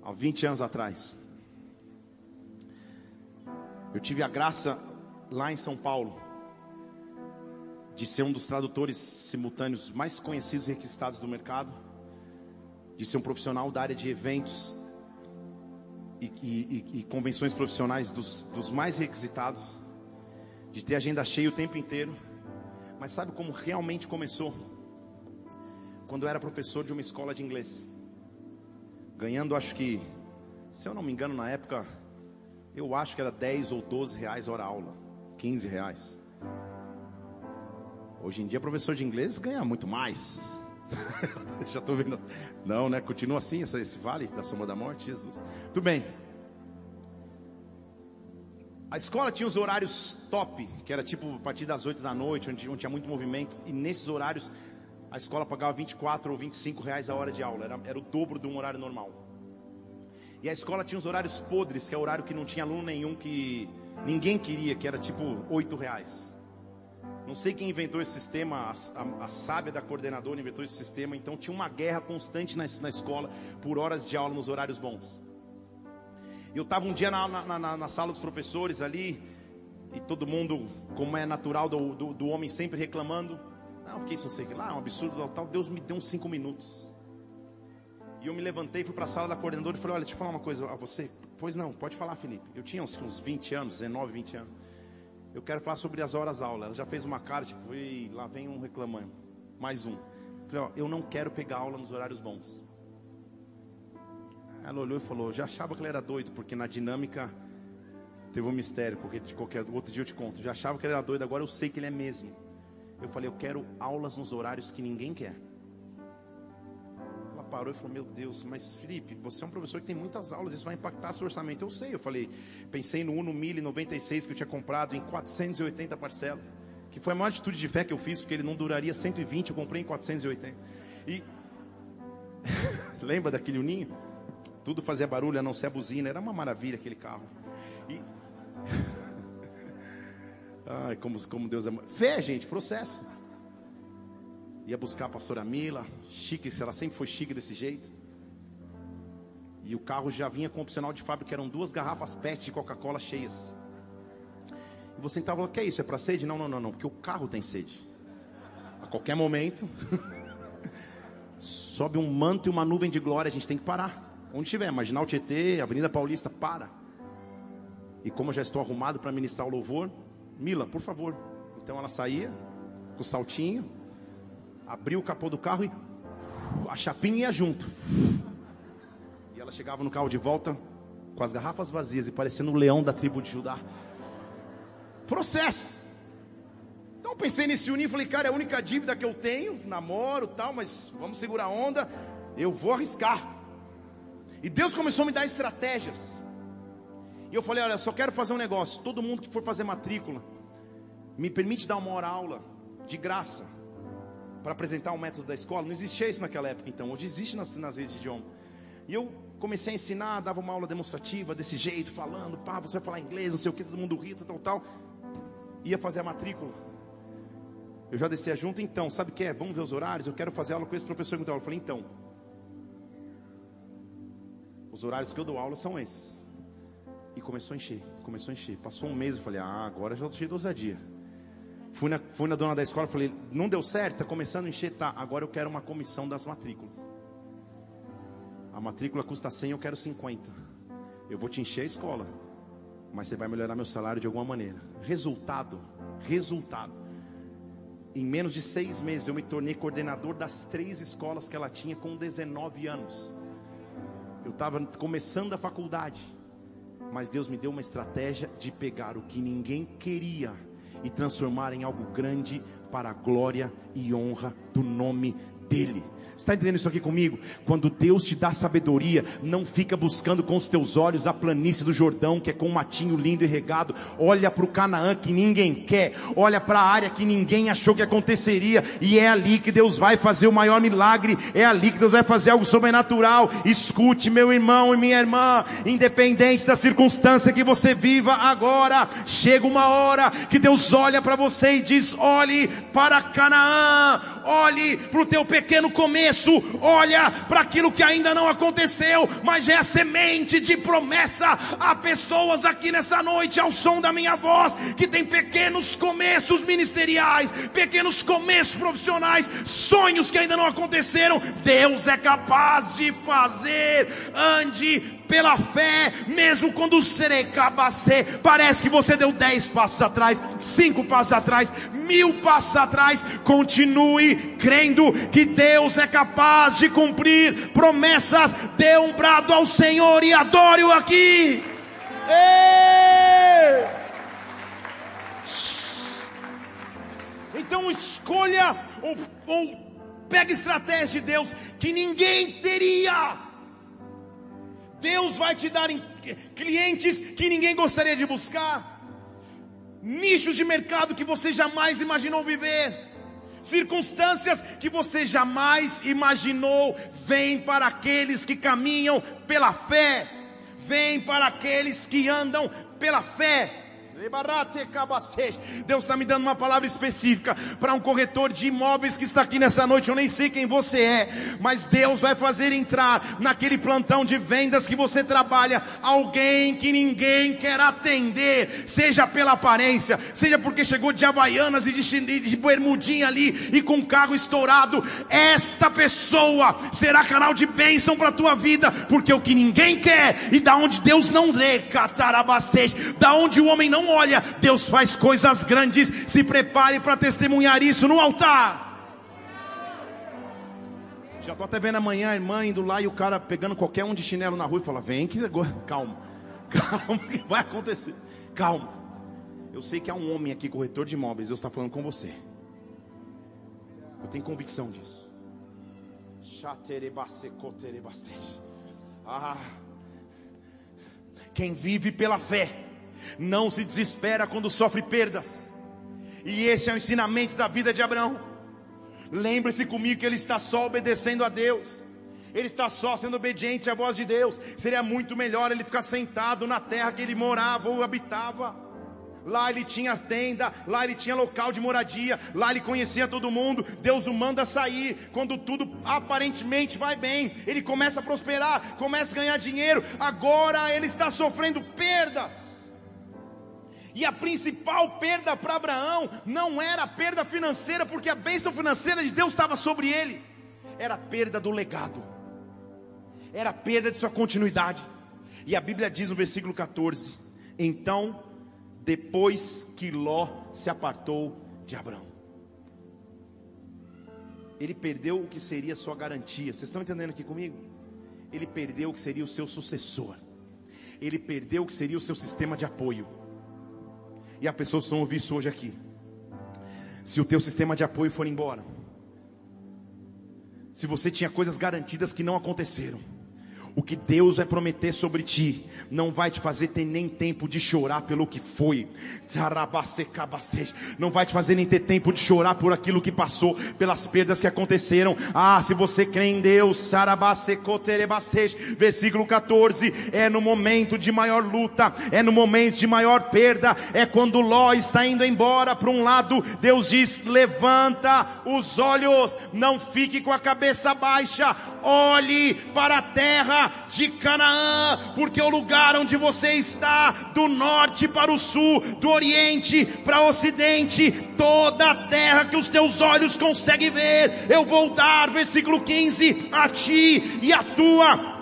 há 20 anos atrás. Eu tive a graça lá em São Paulo de ser um dos tradutores simultâneos mais conhecidos e requisitados do mercado, de ser um profissional da área de eventos e, e, e, convenções profissionais dos, dos mais requisitados, de ter agenda cheia o tempo inteiro. Mas sabe como realmente começou? Quando eu era professor de uma escola de inglês, ganhando acho que, se eu não me engano, na época eu acho que era 10 ou 12 reais hora aula. 15 reais. Hoje em dia, professor de inglês ganha muito mais. Já estou vendo. Não, né? Continua assim, esse vale da sombra da morte, Jesus. Tudo bem. A escola tinha os horários top, que era tipo a partir das 8 da noite, onde, onde tinha muito movimento. E nesses horários, a escola pagava 24 ou 25 reais a hora de aula. Era, era o dobro de um horário normal. E a escola tinha os horários podres, que é o horário que não tinha aluno nenhum, que ninguém queria, que era tipo 8 reais. Não sei quem inventou esse sistema, a, a, a sábia da coordenadora inventou esse sistema, então tinha uma guerra constante na, na escola por horas de aula nos horários bons. Eu estava um dia na, na, na, na, sala dos professores ali, e todo mundo, como é natural do, do, do homem, sempre reclamando. Não, porque isso não sei o que lá, é um absurdo, tal. Deus me deu uns cinco minutos. E eu me levantei, fui para a sala da coordenadora e falei: Olha, deixa eu falar uma coisa a você. Pois não, pode falar, Felipe. Eu tinha uns, uns 20 anos, 19, 20 anos. Eu quero falar sobre as horas aula. Ela já fez uma cara, tipo, lá vem um reclamando. Mais um. Falei: Ó, eu não quero pegar aula nos horários bons. Ela olhou e falou: Já achava que ele era doido, porque na dinâmica teve um mistério. De qualquer outro dia eu te conto. Já achava que ele era doido, agora eu sei que ele é mesmo. Eu falei: Eu quero aulas nos horários que ninguém quer parou e falou: Meu Deus, mas Felipe, você é um professor que tem muitas aulas, isso vai impactar seu orçamento. Eu sei, eu falei, pensei no Uno 1096 que eu tinha comprado em 480 parcelas, que foi a maior atitude de fé que eu fiz, porque ele não duraria 120, eu comprei em 480. E lembra daquele Uninho? Tudo fazia barulho, a não ser a buzina, era uma maravilha aquele carro. Ai, como, como Deus é. Fé, gente, processo. Ia buscar a pastora Mila, chique, ela sempre foi chique desse jeito. E o carro já vinha com opcional de fábrica, eram duas garrafas PET de Coca-Cola cheias. E você então falou, que é isso? É para sede? Não, não, não, não, porque o carro tem sede. A qualquer momento, sobe um manto e uma nuvem de glória, a gente tem que parar. Onde estiver, Marginal Tietê, Avenida Paulista, para. E como eu já estou arrumado para ministrar o louvor, Mila, por favor. Então ela saía com o saltinho, abria o capô do carro e a chapinha ia junto. E ela chegava no carro de volta com as garrafas vazias e parecendo o leão da tribo de Judá. Processo. Então pensei nesse unir e falei, cara, é a única dívida que eu tenho, namoro tal, mas vamos segurar a onda, eu vou arriscar. E Deus começou a me dar estratégias. E eu falei, olha, só quero fazer um negócio. Todo mundo que for fazer matrícula, me permite dar uma hora aula de graça para apresentar o método da escola. Não existia isso naquela época, então. Hoje existe nas, nas redes de idioma. E eu comecei a ensinar, dava uma aula demonstrativa desse jeito, falando, pá, você vai falar inglês, não sei o que, todo mundo ria, tal, tal. Ia fazer a matrícula. Eu já descia junto, então, sabe o que é? Vamos ver os horários, eu quero fazer aula com esse professor que dá aula. Eu falei, então, os horários que eu dou aula são esses. E começou a encher, começou a encher. Passou um mês, eu falei, ah, agora já estou cheio de ousadia. Fui na, fui na dona da escola, falei, não deu certo, está começando a encher, tá, agora eu quero uma comissão das matrículas. A matrícula custa 100, eu quero 50. Eu vou te encher a escola, mas você vai melhorar meu salário de alguma maneira. Resultado, resultado. Em menos de seis meses eu me tornei coordenador das três escolas que ela tinha com 19 anos. Eu estava começando a faculdade, mas Deus me deu uma estratégia de pegar o que ninguém queria e transformar em algo grande para a glória e honra do nome dEle está entendendo isso aqui comigo? Quando Deus te dá sabedoria, não fica buscando com os teus olhos a planície do Jordão, que é com um matinho lindo e regado. Olha para o Canaã que ninguém quer. Olha para a área que ninguém achou que aconteceria. E é ali que Deus vai fazer o maior milagre. É ali que Deus vai fazer algo sobrenatural. Escute, meu irmão e minha irmã, independente da circunstância que você viva agora, chega uma hora que Deus olha para você e diz: olhe para Canaã, olhe para o teu pequeno começo olha para aquilo que ainda não aconteceu, mas é a semente de promessa. Há pessoas aqui nessa noite, ao som da minha voz, que tem pequenos começos ministeriais, pequenos começos profissionais, sonhos que ainda não aconteceram. Deus é capaz de fazer. Ande pela fé, mesmo quando o serecabacê parece que você deu dez passos atrás, cinco passos atrás, mil passos atrás, continue crendo que Deus é capaz de cumprir promessas. Dê um brado ao Senhor e adore-o aqui. Ei! Então escolha ou, ou pega estratégia de Deus que ninguém teria. Deus vai te dar clientes que ninguém gostaria de buscar, nichos de mercado que você jamais imaginou viver, circunstâncias que você jamais imaginou, vêm para aqueles que caminham pela fé, vêm para aqueles que andam pela fé. Deus está me dando uma palavra específica para um corretor de imóveis que está aqui nessa noite. Eu nem sei quem você é, mas Deus vai fazer entrar naquele plantão de vendas que você trabalha alguém que ninguém quer atender, seja pela aparência, seja porque chegou de Havaianas e de, de bermudinha ali e com carro estourado. Esta pessoa será canal de bênção para a tua vida, porque o que ninguém quer e da onde Deus não lê, da onde o homem não olha, Deus faz coisas grandes. Se prepare para testemunhar isso no altar. Já estou até vendo amanhã a irmã indo lá e o cara pegando qualquer um de chinelo na rua e fala: Vem que agora, calma, calma, que vai acontecer, calma. Eu sei que há um homem aqui, corretor de imóveis, Deus está falando com você. Eu tenho convicção disso. Ah, quem vive pela fé não se desespera quando sofre perdas. E esse é o ensinamento da vida de Abraão. Lembre-se comigo que ele está só obedecendo a Deus. Ele está só sendo obediente à voz de Deus. Seria muito melhor ele ficar sentado na terra que ele morava ou habitava. Lá ele tinha tenda, lá ele tinha local de moradia, lá ele conhecia todo mundo. Deus o manda sair. Quando tudo aparentemente vai bem, ele começa a prosperar, começa a ganhar dinheiro. Agora ele está sofrendo perdas. E a principal perda para Abraão não era a perda financeira, porque a bênção financeira de Deus estava sobre ele, era a perda do legado, era a perda de sua continuidade. E a Bíblia diz no versículo 14: Então, depois que Ló se apartou de Abraão, ele perdeu o que seria sua garantia. Vocês estão entendendo aqui comigo? Ele perdeu o que seria o seu sucessor, ele perdeu o que seria o seu sistema de apoio e a pessoa precisam ouvir isso hoje aqui. Se o teu sistema de apoio for embora, se você tinha coisas garantidas que não aconteceram, o que Deus vai prometer sobre ti não vai te fazer ter nem tempo de chorar pelo que foi. Não vai te fazer nem ter tempo de chorar por aquilo que passou, pelas perdas que aconteceram. Ah, se você crê em Deus, versículo 14, é no momento de maior luta, é no momento de maior perda, é quando Ló está indo embora para um lado, Deus diz: levanta os olhos, não fique com a cabeça baixa, olhe para a terra de Canaã, porque o lugar onde você está, do norte para o sul, do oriente para o ocidente, toda a terra que os teus olhos conseguem ver, eu vou dar, versículo 15, a ti e a tua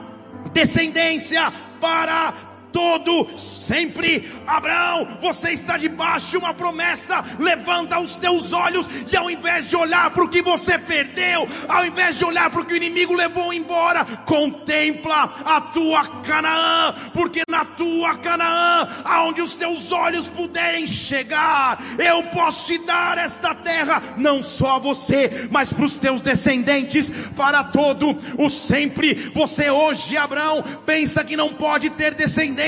descendência para todo sempre. Abraão, você está debaixo de uma promessa. Levanta os teus olhos e ao invés de olhar para o que você perdeu, ao invés de olhar para o que o inimigo levou embora, contempla a tua Canaã, porque na tua Canaã, aonde os teus olhos puderem chegar, eu posso te dar esta terra, não só a você, mas para os teus descendentes, para todo o sempre. Você hoje, Abraão, pensa que não pode ter descendentes,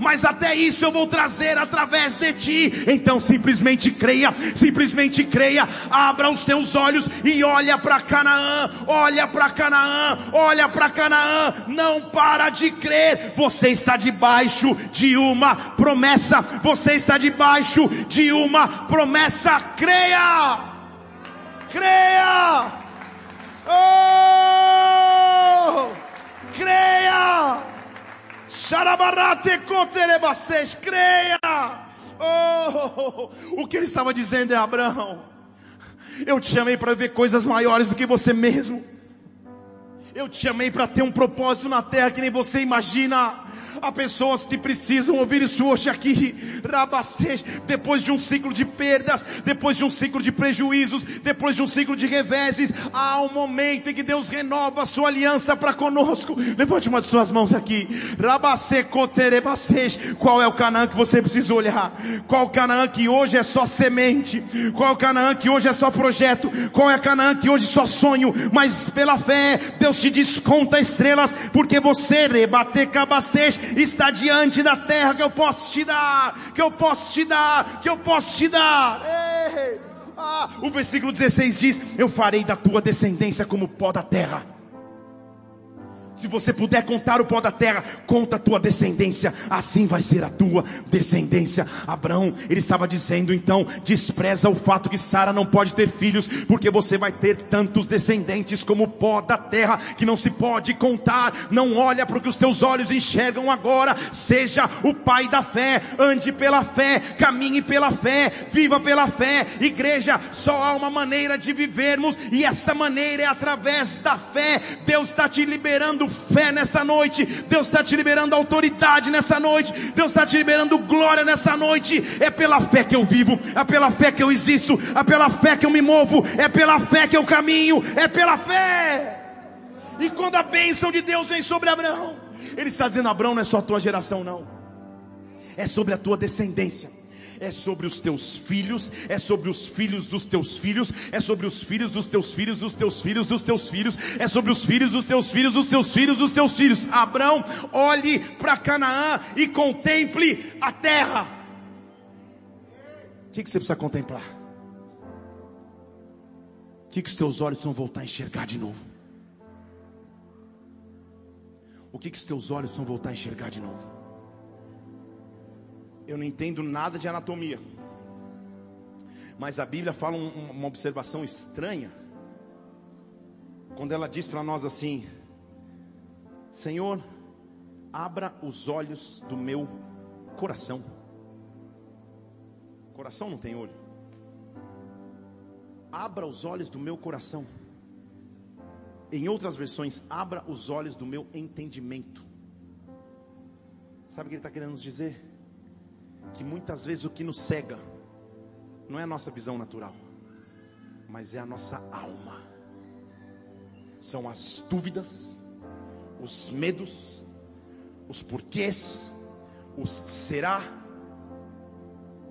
mas até isso eu vou trazer através de ti. Então simplesmente creia, simplesmente creia, abra os teus olhos e olha para Canaã, olha para Canaã, olha para Canaã, não para de crer. Você está debaixo de uma promessa, você está debaixo de uma promessa. Creia, creia, oh, creia. Xarabarate creia. Oh, o que ele estava dizendo é Abraão. Eu te chamei para ver coisas maiores do que você mesmo. Eu te chamei para ter um propósito na terra que nem você imagina. Há pessoas que precisam ouvir isso hoje aqui. Rabacês, depois de um ciclo de perdas, depois de um ciclo de prejuízos, depois de um ciclo de reveses, há um momento em que Deus renova a sua aliança para conosco. Levante uma de suas mãos aqui. Qual é o Canaã que você precisa olhar? Qual o Canaã que hoje é só semente? Qual o Canaã que hoje é só projeto? Qual é o Canaã que hoje é só sonho? Mas pela fé, Deus te desconta estrelas, porque você rebater cabastez está diante da terra que eu posso te dar, que eu posso te dar, que eu posso te dar. Ei, ah, o versículo 16 diz: Eu farei da tua descendência como pó da terra. Se você puder contar o pó da terra, conta a tua descendência, assim vai ser a tua descendência. Abraão, ele estava dizendo então, despreza o fato que Sara não pode ter filhos, porque você vai ter tantos descendentes como o pó da terra, que não se pode contar. Não olha para o que os teus olhos enxergam agora, seja o pai da fé, ande pela fé, caminhe pela fé, viva pela fé. Igreja, só há uma maneira de vivermos, e essa maneira é através da fé. Deus está te liberando fé nessa noite, Deus está te liberando autoridade nessa noite, Deus está te liberando glória nessa noite. É pela fé que eu vivo, é pela fé que eu existo, é pela fé que eu me movo, é pela fé que eu caminho, é pela fé. E quando a bênção de Deus vem sobre Abraão, ele está dizendo: Abraão não é só a tua geração, não, é sobre a tua descendência é sobre os teus filhos, é sobre os filhos dos teus filhos, é sobre os filhos dos teus filhos, dos teus filhos, dos teus filhos, é sobre os filhos dos teus filhos, dos teus filhos, dos teus filhos. Abraão, olhe para Canaã e contemple a terra. O que, que você precisa contemplar? O que, que os teus olhos vão voltar a enxergar de novo? O que, que os teus olhos vão voltar a enxergar de novo? Eu não entendo nada de anatomia. Mas a Bíblia fala um, uma observação estranha. Quando ela diz para nós assim: Senhor, abra os olhos do meu coração. Coração não tem olho. Abra os olhos do meu coração. Em outras versões, abra os olhos do meu entendimento. Sabe o que ele está querendo nos dizer? Que muitas vezes o que nos cega não é a nossa visão natural, mas é a nossa alma. São as dúvidas, os medos, os porquês, os será,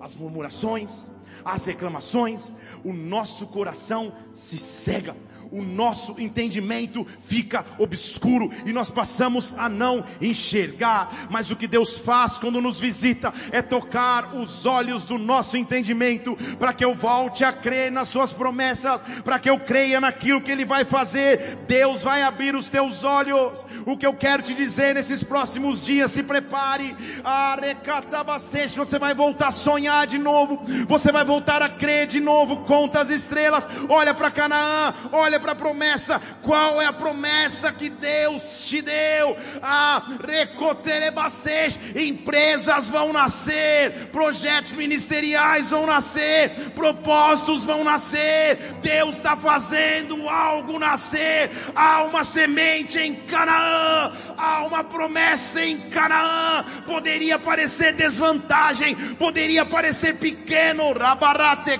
as murmurações, as reclamações, o nosso coração se cega o nosso entendimento fica obscuro e nós passamos a não enxergar. Mas o que Deus faz quando nos visita é tocar os olhos do nosso entendimento, para que eu volte a crer nas Suas promessas, para que eu creia naquilo que Ele vai fazer. Deus vai abrir os teus olhos. O que eu quero te dizer nesses próximos dias, se prepare. Você vai voltar a sonhar de novo, você vai voltar a crer de novo. Conta as estrelas, olha para Canaã, olha para a promessa. Qual é a promessa que Deus te deu? Ah, recoterebastej. Empresas vão nascer, projetos ministeriais vão nascer, propósitos vão nascer. Deus está fazendo algo nascer. Há uma semente em Canaã, há uma promessa em Canaã. Poderia parecer desvantagem, poderia parecer pequeno. Rabarate.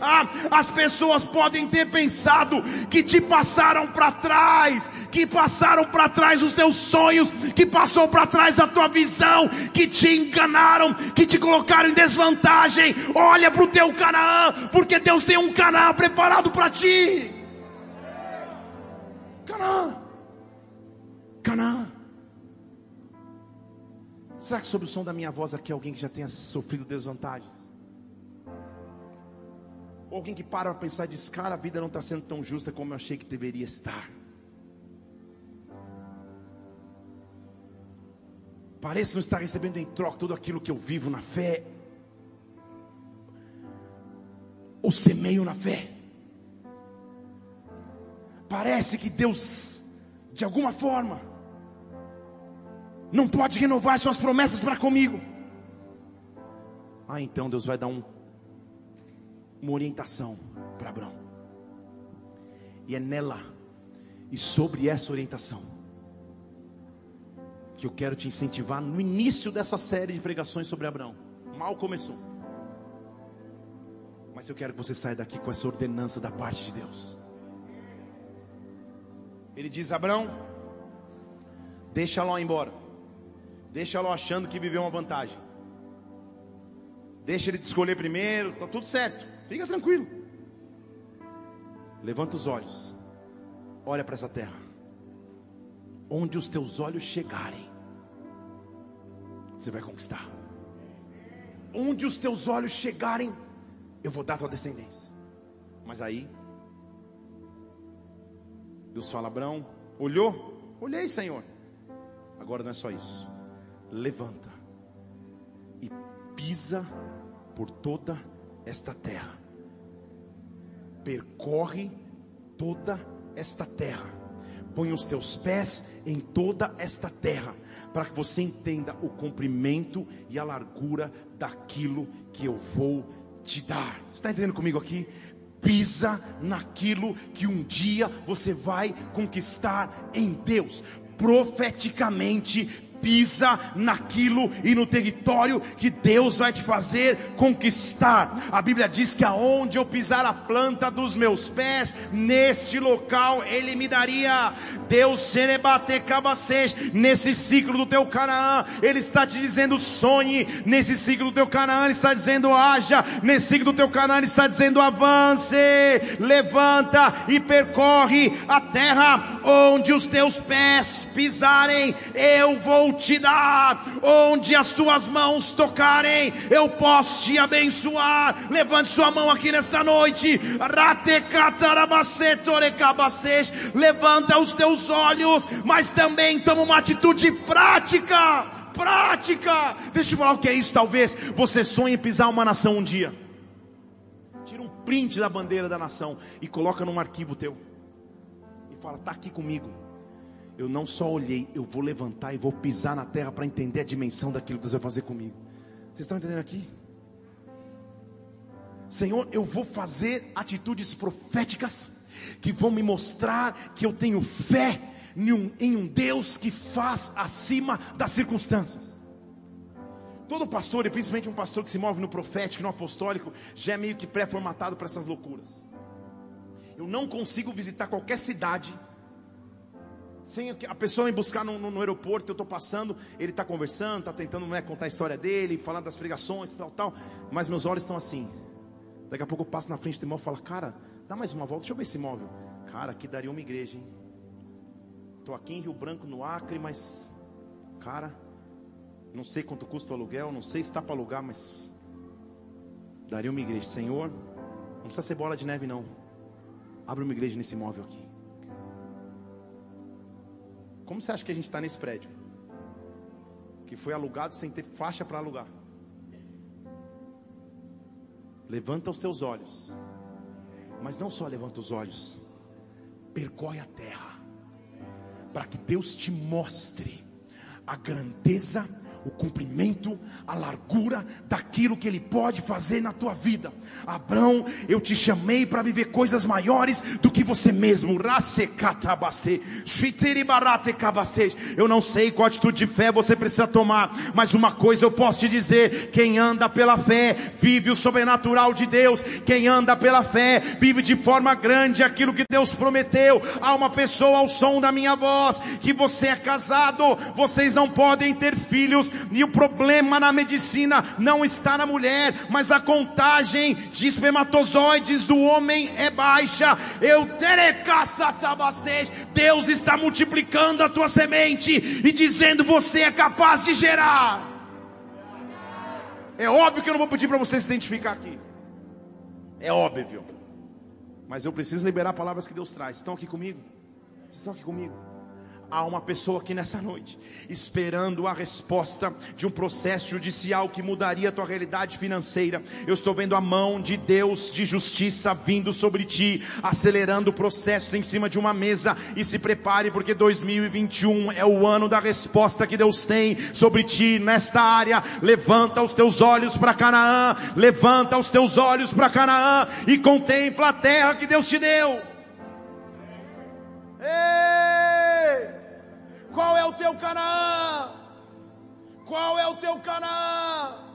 Ah, as pessoas podem ter pensado que te passaram para trás, que passaram para trás os teus sonhos, que passou para trás a tua visão, que te enganaram, que te colocaram em desvantagem. Olha para o teu Canaã, porque Deus tem um Canaã preparado para ti. Canaã. Canaã. Será que sob o som da minha voz aqui alguém que já tenha sofrido desvantagens? Ou alguém que para para pensar e diz, cara, a vida não está sendo tão justa como eu achei que deveria estar. Parece não estar recebendo em troca tudo aquilo que eu vivo na fé. Ou semeio na fé. Parece que Deus, de alguma forma, não pode renovar suas promessas para comigo. Ah, então Deus vai dar um uma orientação para Abraão. E é nela e sobre essa orientação que eu quero te incentivar no início dessa série de pregações sobre Abraão. Mal começou. Mas eu quero que você saia daqui com essa ordenança da parte de Deus. Ele diz: Abraão, deixa Ló embora. Deixa Ló achando que viveu uma vantagem. Deixa ele te escolher primeiro, está tudo certo. Fica tranquilo. Levanta os olhos. Olha para essa terra. Onde os teus olhos chegarem, você vai conquistar. Onde os teus olhos chegarem, eu vou dar a tua descendência. Mas aí, Deus fala: Abraão, olhou? Olhei, Senhor. Agora não é só isso. Levanta e pisa por toda a esta terra. Percorre toda esta terra. Põe os teus pés em toda esta terra, para que você entenda o comprimento e a largura daquilo que eu vou te dar. Você está entendendo comigo aqui? Pisa naquilo que um dia você vai conquistar em Deus profeticamente pisa naquilo e no território que Deus vai te fazer conquistar. A Bíblia diz que aonde eu pisar a planta dos meus pés, neste local Ele me daria. Deus serebate cabacete, nesse ciclo do teu Canaã, Ele está te dizendo sonhe, nesse ciclo do teu Canaã, Ele está dizendo haja, nesse ciclo do teu Canaã, Ele está dizendo avance, levanta e percorre a terra onde os teus pés pisarem, eu vou te dar, onde as tuas mãos tocarem, eu posso te abençoar. Levante sua mão aqui nesta noite, levanta os teus olhos, mas também toma uma atitude prática. Prática, deixa eu falar o que é isso. Talvez você sonhe pisar uma nação um dia. Tira um print da bandeira da nação e coloca num arquivo teu. E fala: está aqui comigo eu não só olhei, eu vou levantar e vou pisar na terra para entender a dimensão daquilo que Deus vai fazer comigo. Vocês estão entendendo aqui? Senhor, eu vou fazer atitudes proféticas que vão me mostrar que eu tenho fé em um, em um Deus que faz acima das circunstâncias. Todo pastor, e principalmente um pastor que se move no profético, no apostólico, já é meio que pré-formatado para essas loucuras. Eu não consigo visitar qualquer cidade sem a pessoa me buscar no, no, no aeroporto, eu estou passando, ele está conversando, está tentando né, contar a história dele, falando das pregações, tal, tal, mas meus olhos estão assim. Daqui a pouco eu passo na frente do imóvel e falo, cara, dá mais uma volta, deixa eu ver esse imóvel. Cara, aqui daria uma igreja, hein? Estou aqui em Rio Branco, no Acre, mas, cara, não sei quanto custa o aluguel, não sei se está para alugar, mas daria uma igreja. Senhor, não precisa ser bola de neve, não. Abre uma igreja nesse imóvel aqui. Como você acha que a gente está nesse prédio? Que foi alugado sem ter faixa para alugar. Levanta os teus olhos. Mas não só levanta os olhos. percorre a terra, para que Deus te mostre a grandeza o comprimento, a largura daquilo que Ele pode fazer na tua vida. Abraão, eu te chamei para viver coisas maiores do que você mesmo. Eu não sei qual atitude de fé você precisa tomar, mas uma coisa eu posso te dizer: quem anda pela fé vive o sobrenatural de Deus. Quem anda pela fé vive de forma grande aquilo que Deus prometeu. Há uma pessoa ao som da minha voz que você é casado, vocês não podem ter filhos e o problema na medicina não está na mulher, mas a contagem de espermatozoides do homem é baixa. Eu Deus está multiplicando a tua semente e dizendo você é capaz de gerar. É óbvio que eu não vou pedir para você se identificar aqui. É óbvio. Mas eu preciso liberar palavras que Deus traz. Estão aqui comigo? Vocês estão aqui comigo? Há uma pessoa aqui nessa noite esperando a resposta de um processo judicial que mudaria a tua realidade financeira. Eu estou vendo a mão de Deus de justiça vindo sobre ti, acelerando processos em cima de uma mesa. E se prepare, porque 2021 é o ano da resposta que Deus tem sobre ti nesta área. Levanta os teus olhos para Canaã, levanta os teus olhos para Canaã e contempla a terra que Deus te deu. Ei! Qual é o teu Canaã? Qual é o teu Canaã?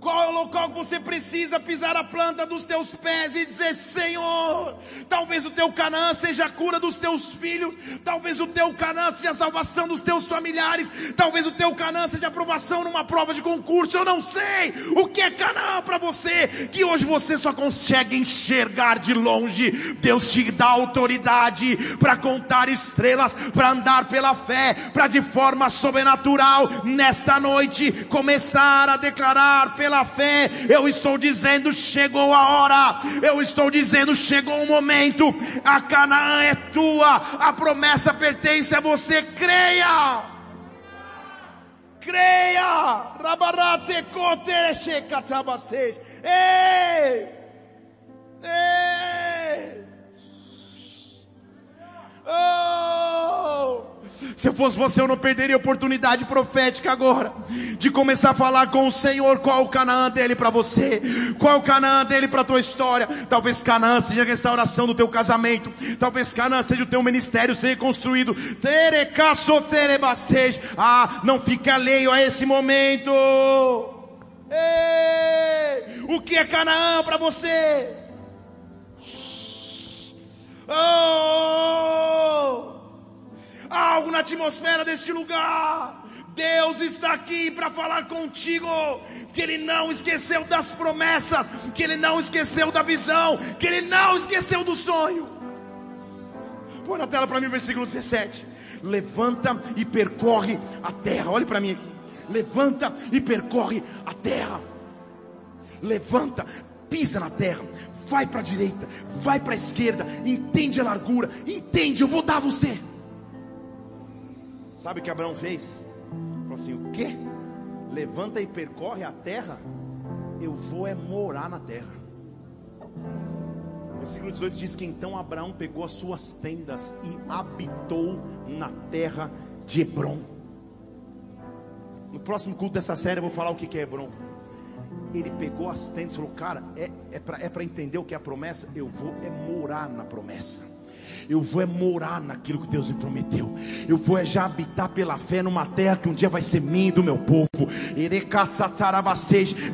Qual é o local que você precisa pisar a planta dos teus pés e dizer: Senhor, talvez o teu Canaã seja a cura dos teus filhos, talvez o teu Canaã seja a salvação dos teus familiares, talvez o teu Canaã seja aprovação numa prova de concurso. Eu não sei o que é Canaã para você, que hoje você só consegue enxergar de longe. Deus te dá autoridade para contar estrelas, para andar pela fé, para de forma sobrenatural, nesta noite, começar a declarar pela pela fé, eu estou dizendo: chegou a hora, eu estou dizendo: chegou o momento, a Canaã é tua, a promessa pertence a você, creia. Creia, Rabarate Kotereshe Katabastej. Ei! Ei! Oh! Se eu fosse você, eu não perderia a oportunidade profética agora de começar a falar com o Senhor qual o Canaã dele para você, qual o Canaã dele para tua história. Talvez Canaã seja a restauração do teu casamento, talvez Canaã seja o teu ministério ser reconstruído. Ah, não fique alheio a esse momento. Ei, o que é Canaã para você? Oh! Algo na atmosfera deste lugar. Deus está aqui para falar contigo. Que Ele não esqueceu das promessas, que Ele não esqueceu da visão, que Ele não esqueceu do sonho. Põe na tela para mim o versículo 17. Levanta e percorre a terra. Olhe para mim aqui. Levanta e percorre a terra. Levanta, pisa na terra, vai para a direita, vai para a esquerda, entende a largura, entende, eu vou dar você. Sabe o que Abraão fez? Falou assim: o quê? Levanta e percorre a terra, eu vou é morar na terra. Versículo 18 diz que então Abraão pegou as suas tendas e habitou na terra de Hebron. No próximo culto dessa série eu vou falar o que é Hebron. Ele pegou as tendas e falou: Cara, é, é para é entender o que é a promessa. Eu vou é morar na promessa. Eu vou é morar naquilo que Deus me prometeu. Eu vou é já habitar pela fé numa terra que um dia vai ser minha e do meu povo.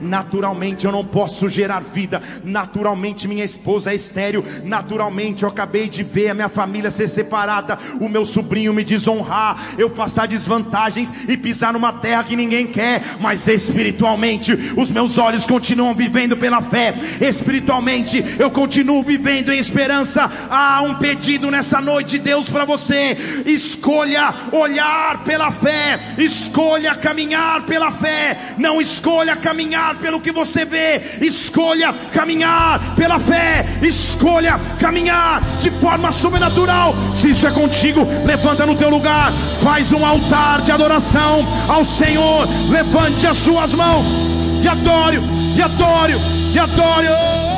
Naturalmente eu não posso gerar vida. Naturalmente minha esposa é estéreo. Naturalmente eu acabei de ver a minha família ser separada. O meu sobrinho me desonrar. Eu passar desvantagens e pisar numa terra que ninguém quer. Mas espiritualmente os meus olhos continuam vivendo pela fé. Espiritualmente eu continuo vivendo em esperança. Há um pedido pedido nessa noite, Deus, para você. Escolha olhar pela fé, escolha caminhar pela fé. Não escolha caminhar pelo que você vê, escolha caminhar pela fé, escolha caminhar de forma sobrenatural. Se isso é contigo, levanta no teu lugar, faz um altar de adoração ao Senhor. Levante as suas mãos e adore, e adore, e adore.